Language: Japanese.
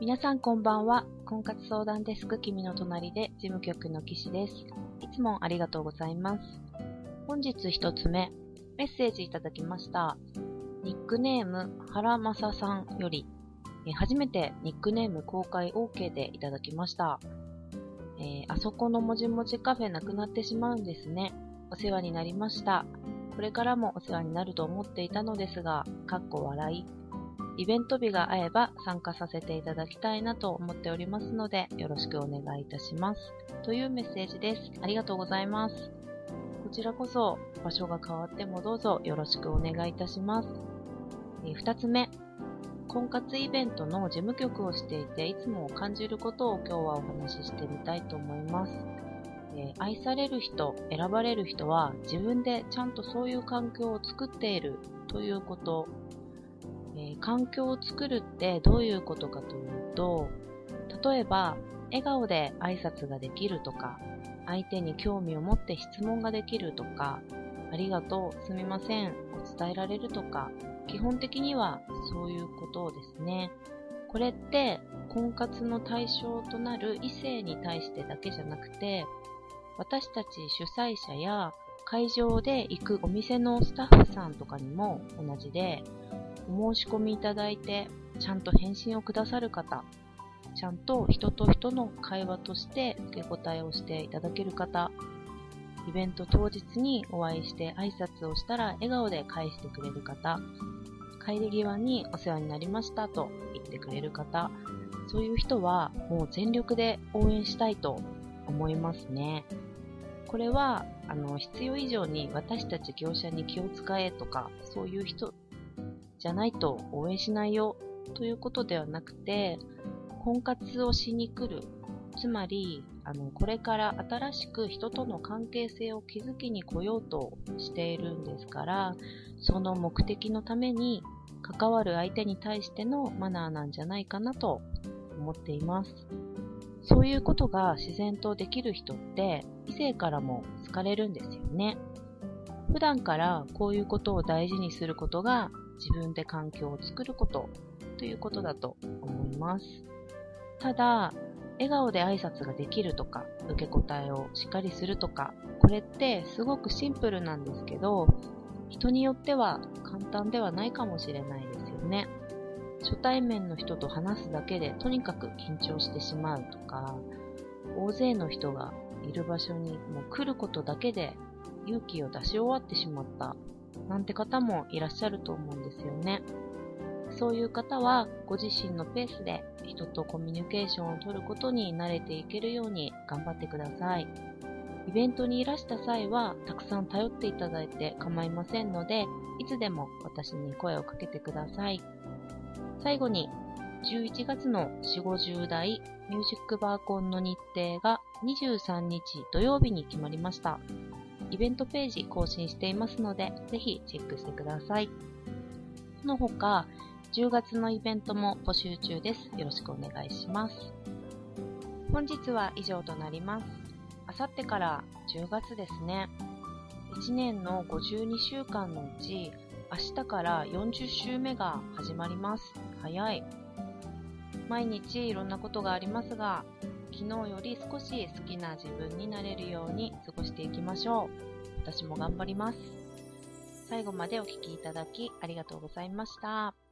皆さんこんばんは。婚活相談デスク君の隣で事務局の岸です。いつもありがとうございます。本日一つ目、メッセージいただきました。ニックネーム、原正さんより、初めてニックネーム公開 OK でいただきました。えー、あそこのもじもじカフェなくなってしまうんですね。お世話になりました。これからもお世話になると思っていたのですが、かっこ笑い。イベント日が合えば参加させていただきたいなと思っておりますので、よろしくお願いいたします。というメッセージです。ありがとうございます。こちらこそ、場所が変わってもどうぞよろしくお願いいたします。え2つ目、婚活イベントの事務局をしていて、いつも感じることを今日はお話ししてみたいと思います。え愛される人、選ばれる人は自分でちゃんとそういう環境を作っているということ。えー、環境を作るってどういうことかというと、例えば、笑顔で挨拶ができるとか、相手に興味を持って質問ができるとか、ありがとう、すみません、を伝えられるとか、基本的にはそういうことですね。これって婚活の対象となる異性に対してだけじゃなくて、私たち主催者や会場で行くお店のスタッフさんとかにも同じで、お申し込みいただいてちゃんと返信をくださる方、ちゃんと人と人の会話として受け答えをしていただける方、イベント当日にお会いして挨拶をしたら笑顔で返してくれる方、帰り際にお世話になりましたと言ってくれる方、そういう人はもう全力で応援したいと思いますね。これは、あの、必要以上に私たち業者に気を使えとか、そういう人じゃないと応援しないよということではなくて、婚活をしに来る。つまり、あの、これから新しく人との関係性を築きに来ようとしているんですから、その目的のために関わる相手に対してのマナーなんじゃないかなと思っています。そういうことが自然とできる人って異性からも好かれるんですよね。普段からこういうことを大事にすることが自分で環境を作ることということだと思います。ただ、笑顔で挨拶ができるとか、受け答えをしっかりするとか、これってすごくシンプルなんですけど、人によっては簡単ではないかもしれないですよね。初対面の人と話すだけでとにかく緊張してしまうとか、大勢の人がいる場所にもう来ることだけで勇気を出し終わってしまったなんて方もいらっしゃると思うんですよね。そういう方はご自身のペースで人とコミュニケーションを取ることに慣れていけるように頑張ってください。イベントにいらした際はたくさん頼っていただいて構いませんので、いつでも私に声をかけてください。最後に、11月の4、50代ミュージックバーコンの日程が23日土曜日に決まりました。イベントページ更新していますので、ぜひチェックしてください。その他、10月のイベントも募集中です。よろしくお願いします。本日は以上となります。あさってから10月ですね。1年の52週間のうち、明日から40週目が始まります。早い。毎日いろんなことがありますが、昨日より少し好きな自分になれるように過ごしていきましょう。私も頑張ります。最後までお聴きいただきありがとうございました。